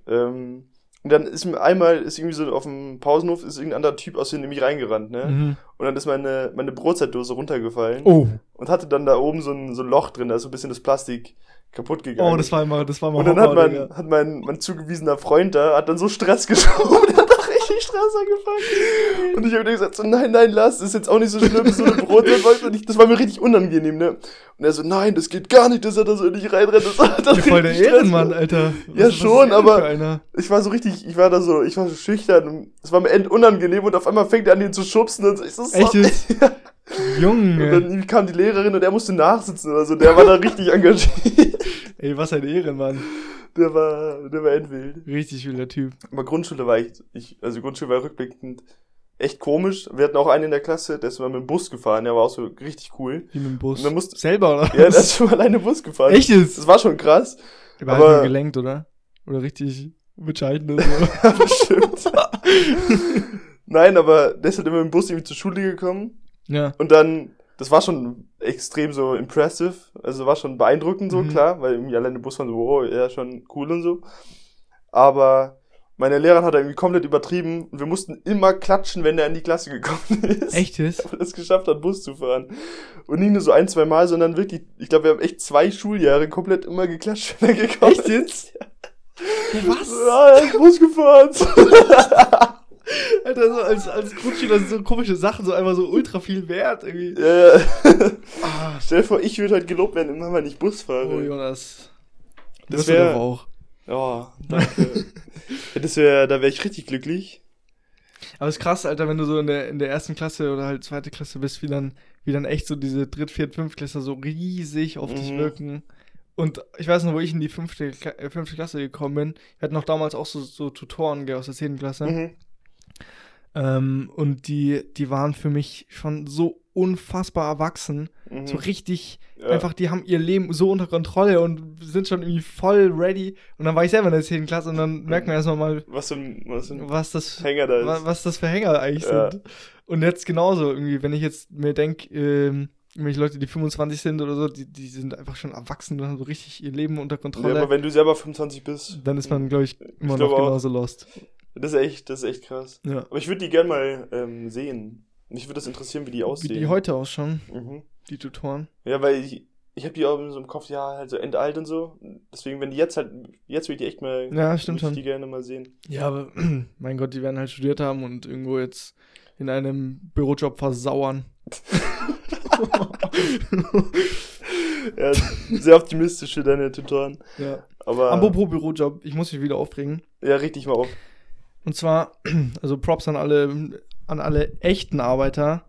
Ähm, und dann ist mir einmal, ist irgendwie so auf dem Pausenhof, ist irgendein anderer Typ aus dem mich reingerannt, ne? Mhm. Und dann ist meine, meine Brotzeitdose runtergefallen Oh. und hatte dann da oben so ein, so ein Loch drin, da ist so ein bisschen das Plastik kaputt gegangen. Oh, das war immer, das war immer Und dann Horror, hat Digga. mein, hat mein, mein zugewiesener Freund da, hat dann so Stress (laughs) geschoben, Stress angefangen. Und ich habe dir gesagt, so, nein, nein, lass, das ist jetzt auch nicht so schlimm, das so eine ich, das war mir richtig unangenehm, ne? Und er so, nein, das geht gar nicht, dass er da so nicht reinrennt, das dann Ja, voll der Ehrenmann. Alter. Ja, Was- was schon, er aber-? Ich war so richtig, ich war da so, ich war so schüchtern es war mir end unangenehm und auf einmal fängt er an, ihn zu schubsen und so, ich so, Echt jetzt? (laughs) Und Junge. dann kam die Lehrerin und er musste nachsitzen oder so. Der war da richtig engagiert. Ey, was ein Ehrenmann. Der war, der war endwild. Richtig wilder Typ. Aber Grundschule war echt, ich, also Grundschule war rückblickend echt komisch. Wir hatten auch einen in der Klasse, der ist mal mit dem Bus gefahren, der war auch so richtig cool. Wie mit dem Bus. Und dann musst- Selber, oder? Ja, der (laughs) ist schon mal alleine Bus gefahren. Echt jetzt? Das war schon krass. Der war aber- halt nur gelenkt, oder? Oder richtig bescheiden oder so. (laughs) Bestimmt. (laughs) Nein, aber der ist halt immer mit dem Bus irgendwie zur Schule gekommen. ja. Und dann, das war schon extrem so impressive. Also war schon beeindruckend so, Mhm. klar, weil irgendwie alleine Bus fahren so, oh, ja, schon cool und so. Aber meine Lehrerin hat irgendwie komplett übertrieben und wir mussten immer klatschen, wenn er in die Klasse gekommen (laughs) ist. Echt jetzt? Weil er es geschafft hat, Bus zu fahren. Und nicht nur so ein, zwei Mal, sondern wirklich, ich glaube, wir haben echt zwei Schuljahre komplett immer geklatscht, wenn er gekommen Echt jetzt? Was? Ja, er ist Bus gefahren. (laughs) Alter, so als, als Grundschüler sind so komische Sachen so einfach so ultra viel wert irgendwie. Ja, ja. Ah, Stell dir vor, ich würde halt gelobt werden, immer wenn ich Bus fahre. oh Jonas. Das Das wäre auch. Ja, danke. Das wär, da wäre ich richtig glücklich. Aber es ist krass, Alter, wenn du so in der, in der ersten Klasse oder halt zweite Klasse bist, wie dann, wie dann echt so diese dritt, viert, fünftklässler so riesig auf dich Mhm. wirken. Und ich weiß noch, wo ich in die fünfte, äh, fünfte Klasse gekommen bin. Wir hatten auch damals auch so, so Tutoren gell, aus der zehnten Klasse. Mhm. Ähm, und die, die waren für mich schon so unfassbar erwachsen. Mhm. So richtig, Ja. einfach, die haben ihr Leben so unter Kontrolle und sind schon irgendwie voll ready. Und dann war ich selber in der 10. Klasse und dann merkt man erstmal mal, Was ein, was für ein was das, Hänger da ist. was das für Hänger eigentlich Ja. sind. Und jetzt genauso irgendwie, wenn ich jetzt mir denke, ähm, irgendwelche Leute, die 25 sind oder so, die, die sind einfach schon erwachsen und haben so richtig ihr Leben unter Ja, Kontrolle. aber wenn du selber 25 bist, dann ist man, glaube ich, immer glaube noch auch. genauso lost. Das ist echt, das ist echt krass. Ja. Aber ich würde die gern mal ähm, sehen. Mich würde das interessieren, wie die Wie aussehen. die heute ausschauen, Mhm. die Tutoren. Ja, weil ich, ich habe die auch so im Kopf, ja, halt so entalt und so. Deswegen, wenn die jetzt halt, jetzt würde ich die echt mal, Ja, stimmt schon. die gerne mal sehen. Ja, aber (clears throat) mein Gott, die werden halt studiert haben und irgendwo jetzt in einem Bürojob versauern. (laughs) Ja, sehr optimistisch für deine Tutoren. ja. Aber, Apropos Bürojob, ich muss mich wieder aufregen. ja, richtig mal auf. Und zwar, (clears throat) also Props an alle, an alle echten Arbeiter,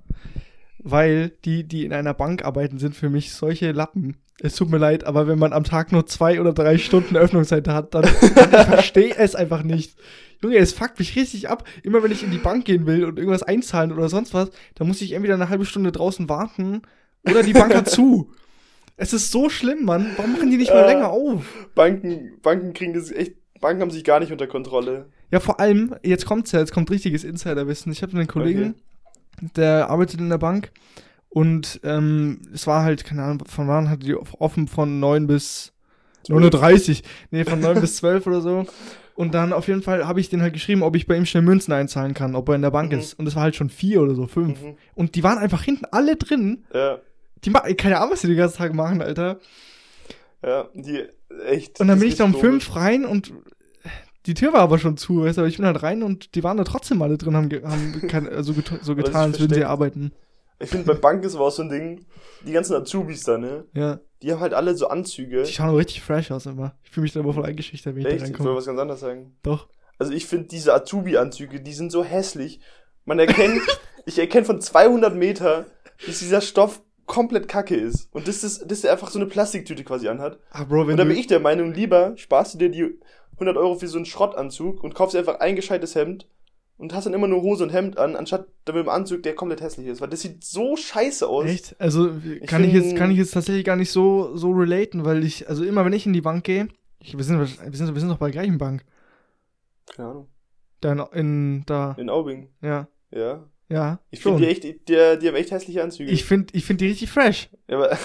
weil die, die in einer Bank arbeiten, sind für mich solche Lappen. Es tut mir leid, aber wenn man am Tag nur zwei oder drei Stunden Öffnungszeit hat, dann ich (laughs) verstehe es einfach nicht. Junge, es fuckt mich richtig ab. Immer wenn ich in die Bank gehen will und irgendwas einzahlen oder sonst was, dann muss ich entweder eine halbe Stunde draußen warten oder die Bank hat zu. (laughs) Es ist so schlimm, Mann. Warum machen die nicht mal Äh. länger auf? Banken, Banken kriegen das echt, Banken haben sich gar nicht unter Kontrolle. Ja, vor allem, jetzt kommt's ja, jetzt kommt richtiges Insiderwissen. Ich habe einen Kollegen, der arbeitet in der Bank und ähm, es war halt, keine Ahnung, von wann hatte die offen von 9 bis 9.30 Nee, von 9 bis 12 oder so. Und dann auf jeden Fall habe ich den halt geschrieben, ob ich bei ihm schnell Münzen einzahlen kann, ob er in der Bank Mhm. ist. Und es war halt schon vier oder so, fünf. Mhm. Und die waren einfach hinten alle drin. Ja, Die machen, keine Ahnung, was die den ganzen Tag machen, Alter. ja, die, echt. Und dann bin ich da um fünf rein und die Tür war aber schon zu, weißt du, aber ich bin halt rein und die waren da trotzdem alle drin, haben, haben (laughs) kein, also get so getan, als würden sie arbeiten. Ich finde, bei Bank ist aber auch so ein Ding, die ganzen Azubis da, ne? Ja. Die haben halt alle so Anzüge. Die schauen aber richtig fresh aus immer. Ich fühle mich da aber voll eingeschüchtert, wenn ich da Echt? Ich will reinkomme. was ganz anderes sagen. Doch. Also ich finde diese Azubi-Anzüge, die sind so hässlich. Man erkennt, (laughs) ich erkenne von 200 Meter, dass dieser Stoff komplett kacke ist. Und das ist, dass er einfach so eine Plastiktüte quasi anhat. Ah, Bro, wenn Und da bin ich der Meinung, lieber sparst du dir die 100 Euro für so einen Schrottanzug und kaufst dir einfach ein gescheites Hemd und hast dann immer nur Hose und Hemd an, anstatt mit einem Anzug, der komplett hässlich ist. Weil das sieht so scheiße aus. Echt? Also kann ich, jetzt, kann ich jetzt tatsächlich gar nicht so, so relaten, weil ich, also immer wenn ich in die Bank gehe, ich, wir, sind, wir, sind, wir sind doch bei der gleichen Bank. Keine Ahnung. Da in, in da, In Aubing. ja, Ja. ja. Ich finde die echt, die, die haben echt hässliche Anzüge. Ich finde ich find die richtig fresh. ja, aber,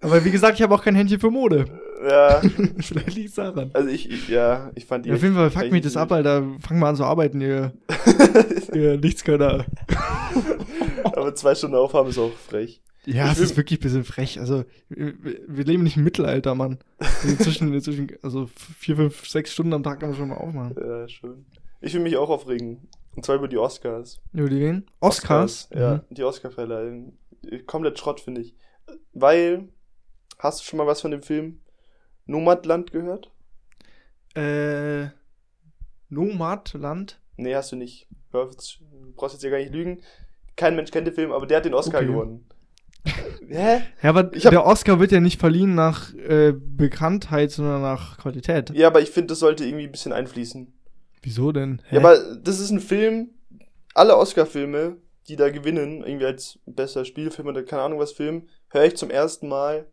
Aber wie gesagt, ich habe auch kein Händchen für Mode. (laughs) ja, (laughs) Vielleicht liegt es daran. also ich, ich, ja, ich fand die Ja, auf jeden Fall, fuck mich das ab, Alter. Fang mal an zu arbeiten, ihr, (laughs) ihr Nichtskönner. (laughs) Aber zwei Stunden aufhaben ist auch frech. Ja, Ich es ist wirklich ein bisschen frech. Also, wir, wir leben nicht im Mittelalter, Mann. Also Inzwischen, inzwischen, also vier, fünf, sechs Stunden am Tag kann man schon mal aufmachen. Ja, schon. Ich will mich auch aufregen. Und zwar über die Oscars. Über die wen? Oscars? Ja, Mhm. die Oscarverleihung. Komplett Schrott, finde ich. Weil, hast du schon mal was von dem Film Nomadland gehört? Äh, Nomadland? Nee, hast du nicht. Du brauchst jetzt ja gar nicht lügen. kein Mensch kennt den Film, aber der hat den Oscar Okay. gewonnen. (laughs) Hä? Ja, aber hab- der Oscar wird ja nicht verliehen nach äh, Bekanntheit, sondern nach Qualität. Ja, aber ich finde, das sollte irgendwie ein bisschen einfließen. Wieso denn? Hä? Ja, aber das ist ein Film, alle Oscar-Filme, die da gewinnen, irgendwie als bester Spielfilm oder keine Ahnung was Film, höre ich zum ersten Mal,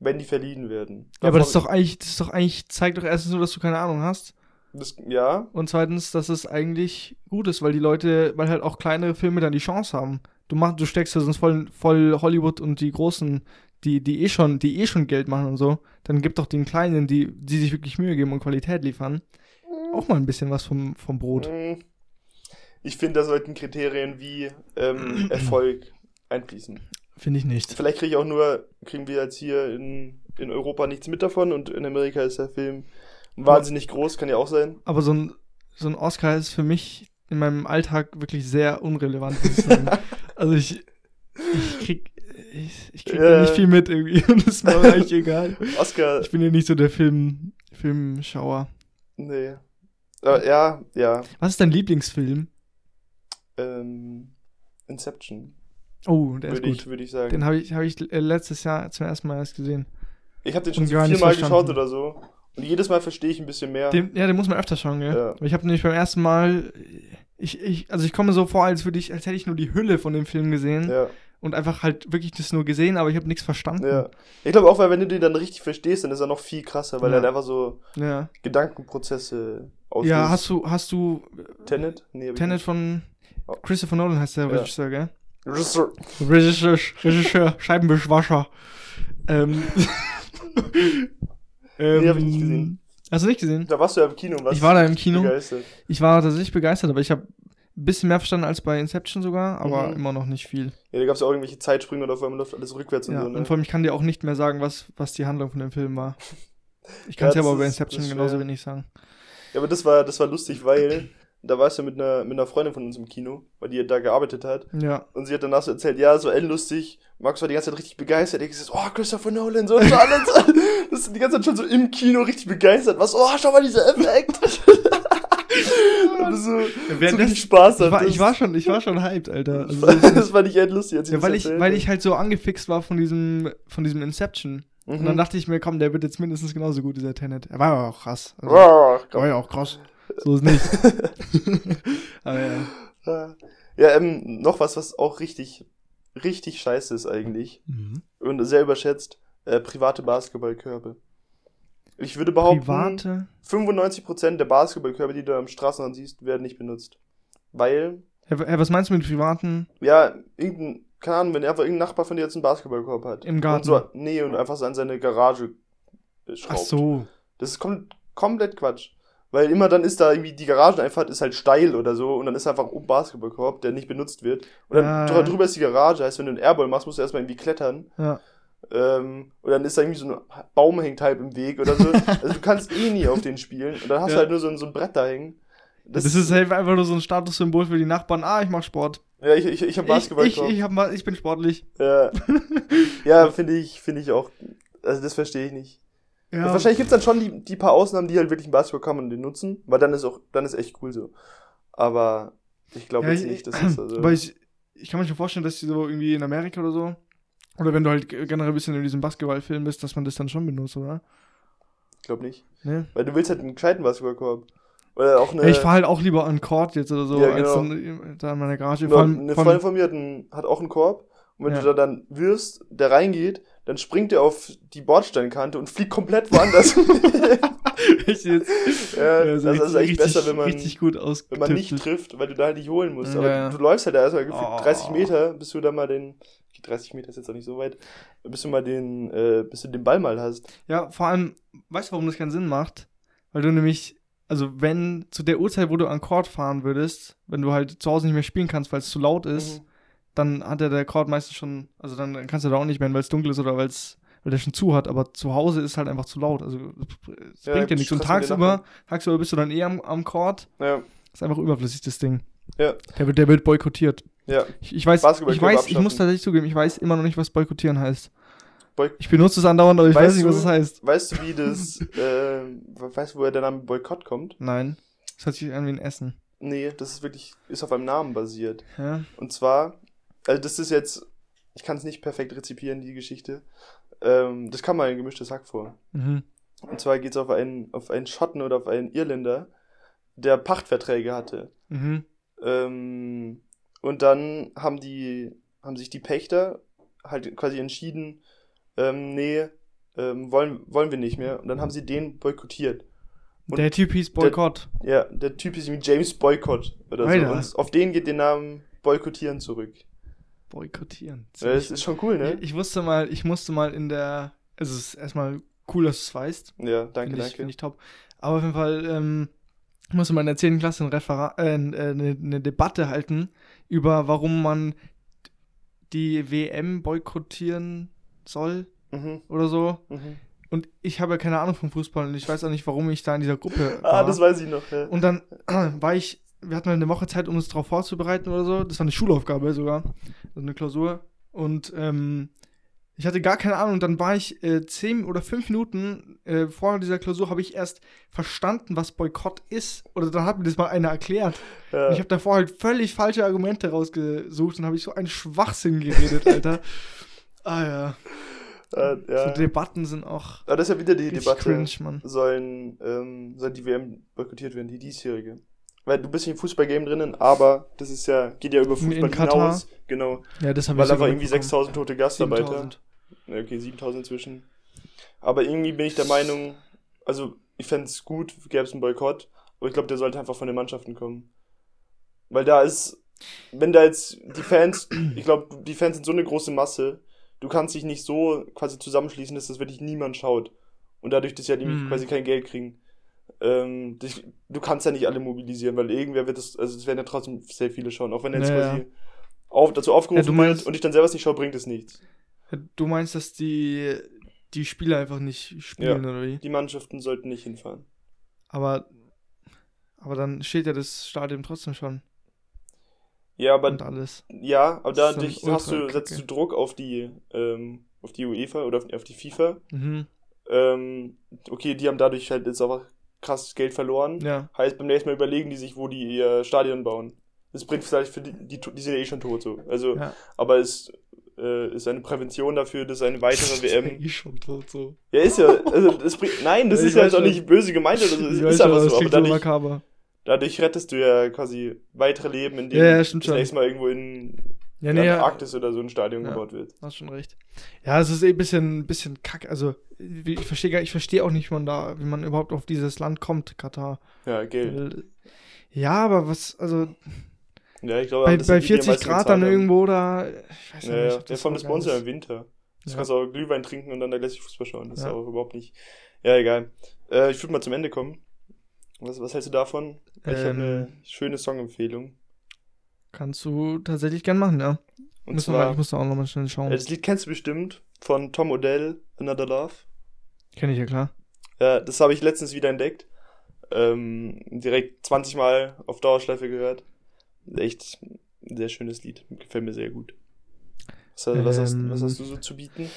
wenn die verliehen werden. ja, aber das ist Davon- doch eigentlich, das ist doch eigentlich, zeigt doch erstens nur, dass du keine Ahnung hast. das, ja, Und zweitens, dass es eigentlich gut ist, weil die Leute, weil halt auch kleinere Filme dann die Chance haben. Du machst, du steckst ja sonst voll, voll Hollywood und die großen, die, die eh schon, die eh schon Geld machen und so, dann gib doch den Kleinen, die, die sich wirklich Mühe geben und Qualität liefern, auch mal ein bisschen was vom, vom Brot. Mm, Ich finde, da sollten Kriterien wie ähm, (clears throat) Erfolg einfließen. Finde ich nicht. Vielleicht kriege ich auch nur, kriegen wir jetzt hier in, in Europa nichts mit davon und in Amerika ist der Film wahnsinnig groß, kann ja auch sein. Aber so ein, so ein Oscar ist für mich in meinem Alltag wirklich sehr unrelevant, (laughs) also ich, ich krieg, ich, ich krieg Ja. da nicht viel mit irgendwie (laughs) und das ist mir eigentlich egal. Oscar, Ich bin ja nicht so der Film, Filmschauer. nee. Aber, ja, ja. Was ist dein Lieblingsfilm? Ähm, Inception, Oh, der ist gut. ich, würde ich sagen. Den habe ich, hab ich äh, letztes Jahr zum ersten Mal erst gesehen. Ich habe den schon so viermal geschaut oder so. Und jedes Mal verstehe ich ein bisschen mehr. Den, ja, den muss man öfter schauen, gell? Ja. Ich habe nämlich beim ersten Mal, ich, ich, also ich komme so vor, als würde ich, als hätte ich nur die Hülle von dem Film gesehen ja, und einfach halt wirklich das nur gesehen, aber ich habe nichts verstanden. ja. Ich glaube auch, weil wenn du den dann richtig verstehst, dann ist er noch viel krasser, weil Ja. er einfach so Ja. Gedankenprozesse auslöst. Ja, hast du, hast du Tenet? Nee, Tenet von Oh. Christopher Nolan heißt der Ja. Regisseur, gell? Regisseur, Regisseur, Scheibenwischwascher. Ähm, (laughs) Nee, hab ich nicht gesehen. Hast du nicht gesehen? Da warst du ja im Kino und Ich war da im Kino. Begeistert. Ich war tatsächlich begeistert, aber ich habe ein bisschen mehr verstanden als bei Inception sogar, aber Mhm. immer noch nicht viel. Ja, da gab es ja auch irgendwelche Zeitsprünge oder vor allem läuft alles rückwärts Ja, und so, ne? und vor allem, ich kann dir auch nicht mehr sagen, was, was die Handlung von dem Film war. (laughs) Ich kann es Ja, ja, aber bei Inception genauso wenig sagen. Ja, aber das war, das war lustig, weil (clears throat) da warst du mit einer, mit einer Freundin von uns im Kino, weil die da gearbeitet hat. Ja. Und sie hat danach so erzählt, ja, so endlustig. Max war die ganze Zeit richtig begeistert. Ich gesagt, oh, Christopher Nolan, so und so alles. (laughs) (laughs) Das ist die ganze Zeit schon so im Kino richtig begeistert. Was, oh, schau mal dieser Effekt. (laughs) Und so, so richtig Spaß Ich war, hat. ich war schon, ich war schon hyped, Alter. Also, das, das fand ich endlustig. als sie ja, das weil ich, weil hat. ich halt so angefixt war von diesem, von diesem Inception. Und dann Mhm. dachte ich mir, komm, der wird jetzt mindestens genauso gut, dieser Tenet. Er war ja auch krass. Also, Oh, war ja auch krass. So ist nicht. aber (laughs) ja. Ah. Ja, ähm, noch was, was auch richtig, richtig scheiße ist eigentlich. Mhm. Und sehr überschätzt. Äh, private Basketballkörbe. Ich würde behaupten, Private. 95% der Basketballkörbe, die du am Straßenrand siehst, werden nicht benutzt. Weil, Ja, w- was meinst du mit privaten? ja, irgendein, keine Ahnung, wenn einfach irgendein Nachbar von dir jetzt einen Basketballkorb hat. Im Garten? Und so, nee, und einfach so an seine Garage äh, schraubt. Ach so. Das ist kom komplett Quatsch. Weil immer dann ist da irgendwie die Garageneinfahrt ist halt steil oder so und dann ist einfach oben Basketballkorb, der nicht benutzt wird. Und dann drü- drüber ist die Garage, heißt, wenn du einen Airball machst, musst du erstmal irgendwie klettern. Ja. Ähm, und dann ist da irgendwie so ein Baum hängt halb im Weg oder so. (laughs) also du kannst eh nie auf den spielen. Und dann hast Ja. du halt nur so ein, so ein Brett da hängen. Das, ist halt einfach nur so ein Statussymbol für die Nachbarn. Ah, ich mach Sport. Ja, ich, ich, ich hab Ich, ich, Basketballkorb. ich, hab ich bin sportlich. ja, (laughs) ja finde ich, finde ich auch. Also das verstehe ich nicht. Ja. Wahrscheinlich gibt's dann schon die, die paar Ausnahmen, die halt wirklich einen Basketball haben und den nutzen, weil dann ist auch, dann ist echt cool so. Aber ich glaube Ja, jetzt ich- nicht, dass (clears throat) das also. Aber ich, ich kann mir schon vorstellen, dass die so irgendwie in Amerika oder so, oder wenn du halt generell ein bisschen in diesem Basketballfilm bist, dass man das dann schon benutzt, oder? Ich glaube nicht. Ne? Weil du willst halt einen gescheiten Basketballkorb. Oder auch eine. ja, ich fahr halt auch lieber an Court jetzt oder so, Ja, als genau. dann da in meiner Garage. Genau, allem, eine Freundin von mir hat, einen, hat auch einen Korb. Und wenn Ja. du da dann wirst, der reingeht, dann springt er auf die Bordsteinkante und fliegt komplett woanders. (laughs) jetzt, ja, ja, das ist eigentlich richtig, besser, wenn man, wenn man nicht trifft, weil du da halt nicht holen musst. Ja, Aber du, du läufst halt da erstmal gefühlt Oh. 30 Meter, bis du da mal den. Okay, 30 Meter ist jetzt auch nicht so weit. Bis du mal den, äh, bis du den Ball mal hast. Ja, vor allem, weißt du, warum das keinen Sinn macht? Weil du nämlich, also wenn zu der Uhrzeit, wo du an Court fahren würdest, wenn du halt zu Hause nicht mehr spielen kannst, weil es zu laut ist, Mhm. Dann hat ja der Court meistens schon, also dann kannst du da auch nicht mehr, weil es dunkel ist oder weil's, weil der schon zu hat, aber zu Hause ist halt einfach zu laut. Also es Ja, bringt ja nichts. Und tagsüber, tagsüber bist du dann eh am, am Court. Ja, Ist einfach überflüssig, das Ding. Ja. Der wird, der wird boykottiert. ja. Ich, ich weiß, ich weiß, ich muss tatsächlich zugeben, ich weiß immer noch nicht, was boykottieren heißt. Boy- Ich benutze es andauernd, aber ich Weißt weiß nicht, was du- es heißt. Weißt du, wie das, (laughs) äh, weißt du, woher der Name Boykott kommt? Nein. Das hört sich an wie ein Essen. Nee, das ist wirklich, ist auf einem Namen basiert. Ja. Und zwar also das ist jetzt, ich kann es nicht perfekt rezipieren, die Geschichte. Ähm, das kam mal ein gemischtes Hack vor. Mhm. Und zwar geht es auf einen, auf einen Schotten oder auf einen Irländer, der Pachtverträge hatte. Mhm. Ähm, und dann haben die, haben sich die Pächter halt quasi entschieden, ähm, nee, ähm, wollen, wollen wir nicht mehr. Und dann haben sie den boykottiert. Und Der Typ hieß Boykott. Ja, der Typ wie James Boycott oder Alter. so. Und auf den geht der Name Boykottieren zurück. Boykottieren. Das ist schon cool, ne? ich, ich wusste mal, ich musste mal in der, also es ist erstmal cool, dass du es weißt. Ja, danke, Finde ich, danke. find ich top. Aber auf jeden Fall ähm, musste man in der 10. Klasse ein Referat, äh, eine, eine Debatte halten über, warum man die WM boykottieren soll Mhm, oder so. mhm. Und ich habe ja keine Ahnung vom Fußball und ich weiß auch nicht, warum ich da in dieser Gruppe war. Ah, das weiß ich noch, ja. Und dann (clears throat) war ich, wir hatten halt eine Woche Zeit, um uns darauf vorzubereiten oder so. Das war eine Schulaufgabe sogar, so eine Klausur. Und ähm, ich hatte gar keine Ahnung. Und dann war ich äh, zehn oder fünf Minuten äh, vor dieser Klausur, habe ich erst verstanden, was Boykott ist. Oder dann hat mir das mal einer erklärt. ja. Ich habe davor halt völlig falsche Argumente rausgesucht und habe ich so einen Schwachsinn geredet, Alter. (laughs) ah ja. äh, ja. So Debatten sind auch Aber das ist ja wieder die Debatte. cringe, Mann. Sollen, ähm, soll die WM boykottiert werden, die diesjährige. Weil du bist im Fußballgame drinnen, aber das ist ja, geht ja über Fußball hinaus. Genau. Ja, das habe Weil einfach sogar irgendwie mitbekommen. 6000 tote Gastarbeiter. 7000. Ja, okay, 7000 inzwischen. Aber irgendwie bin ich der Meinung, also ich fände es gut, gäbe es einen Boykott, aber ich glaube, der sollte einfach von den Mannschaften kommen. Weil da ist, wenn da jetzt die Fans, ich glaube, die Fans sind so eine große Masse, du kannst dich nicht so quasi zusammenschließen, dass das wirklich niemand schaut. Und dadurch, dass sie halt Mhm. quasi kein Geld kriegen. Ähm, dich, du kannst ja nicht alle mobilisieren, weil irgendwer wird das, also es werden ja trotzdem sehr viele schauen, auch wenn er jetzt Ja, quasi auf, dazu aufgerufen Ja, meinst- wird und ich dann selber nicht schaue, bringt es nichts. Du meinst, dass die, die Spieler einfach nicht spielen, oder wie? Die Mannschaften sollten nicht hinfahren. Aber, aber dann steht ja das Stadion trotzdem schon Ja, aber und alles. ja, aber dadurch hast du, setzt du. Druck auf die, ähm, auf die UEFA oder auf, auf die FIFA. Mhm. Ähm, okay, die haben dadurch halt jetzt aber krasses Geld verloren. Ja. Heißt, beim nächsten Mal überlegen die sich, wo die ihr Stadion bauen. Das bringt vielleicht für die, die, die sind ja eh schon tot so. Also, Ja. aber es äh, ist eine Prävention dafür, dass eine weitere (laughs) WM. eh schon tot so. Ja, ist ja, also das bringt, nein, das Ja, ist ja weiß jetzt auch nicht böse gemeint oder so, es Ich weiß ist einfach aber, das so, aber so dadurch, dadurch rettest du ja quasi weitere Leben, indem Ja, ja, das nächste Mal irgendwo in Ja, nee, ja, Arktis oder so ein Stadion Ja. gebaut wird. hast schon recht. Ja, es ist eh ein bisschen, bisschen kack. Also, ich verstehe gar- ich verstehe auch nicht, wie man da, wie man überhaupt auf dieses Land kommt, Katar. Ja, Geld. Ja, aber was, also Ja, ich glaube, bei, bei sind die, die am 40 meisten Grad dann haben. irgendwo da, ich weiß Ja, nicht. Ja, vor allem das bei uns geil ja ist. im Winter. Das Ja. kannst du auch Glühwein trinken und dann da gleich Fußball schauen. Das ist Ja. auch überhaupt nicht. Ja, egal. Äh, ich würde mal zum Ende kommen. Was, was hältst du davon? Ich habe Ähm. eine schöne Songempfehlung. Kannst du tatsächlich gern machen, ja. Und Müssen wir mal, zwar, ich muss da auch nochmal schnell schauen. äh, das Lied kennst du bestimmt von Tom Odell, Another Love. Kenn ich ja klar. Ja, das habe ich letztens wieder entdeckt. Ähm, direkt 20 Mal auf Dauerschleife gehört. Echt ein sehr schönes Lied. Gefällt mir sehr gut. Was, was, hast, was hast du so zu bieten?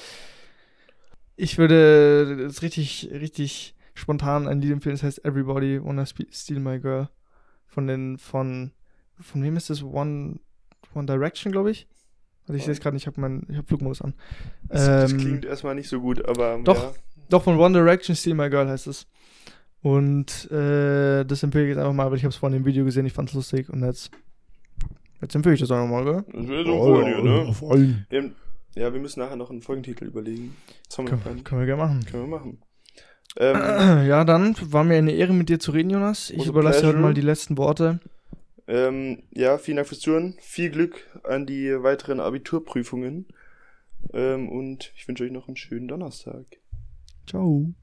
Ich würde das richtig, richtig spontan ein Lied empfehlen, das heißt Everybody Wanna Steal My Girl. Von den, von, von wem ist das? One, One Direction, glaube ich. Also ich sehe es gerade nicht, ich habe hab Flugmodus an. Das, das Ähm, klingt erstmal nicht so gut, aber doch. ja. Doch, von One Direction Steal My Girl heißt es. Und äh, das empfehle ich jetzt einfach mal, weil ich habe es vorhin im Video gesehen, ich fand es lustig und jetzt, jetzt empfehle ich das einfach mal, gell? Das wäre so cool, ja, ne? auf allen. Wir haben, ja, wir müssen nachher noch einen Folgentitel überlegen. Das haben wir Können, können wir gerne machen. Können wir machen. Ähm, (clears throat) Ja, dann war mir eine Ehre, mit dir zu reden, Jonas. Ich überlasse dir heute mal die letzten Worte. Ähm, ja, vielen Dank fürs Zuhören. Viel Glück an die weiteren Abiturprüfungen. Ähm, und ich wünsche euch noch einen schönen Donnerstag. Ciao.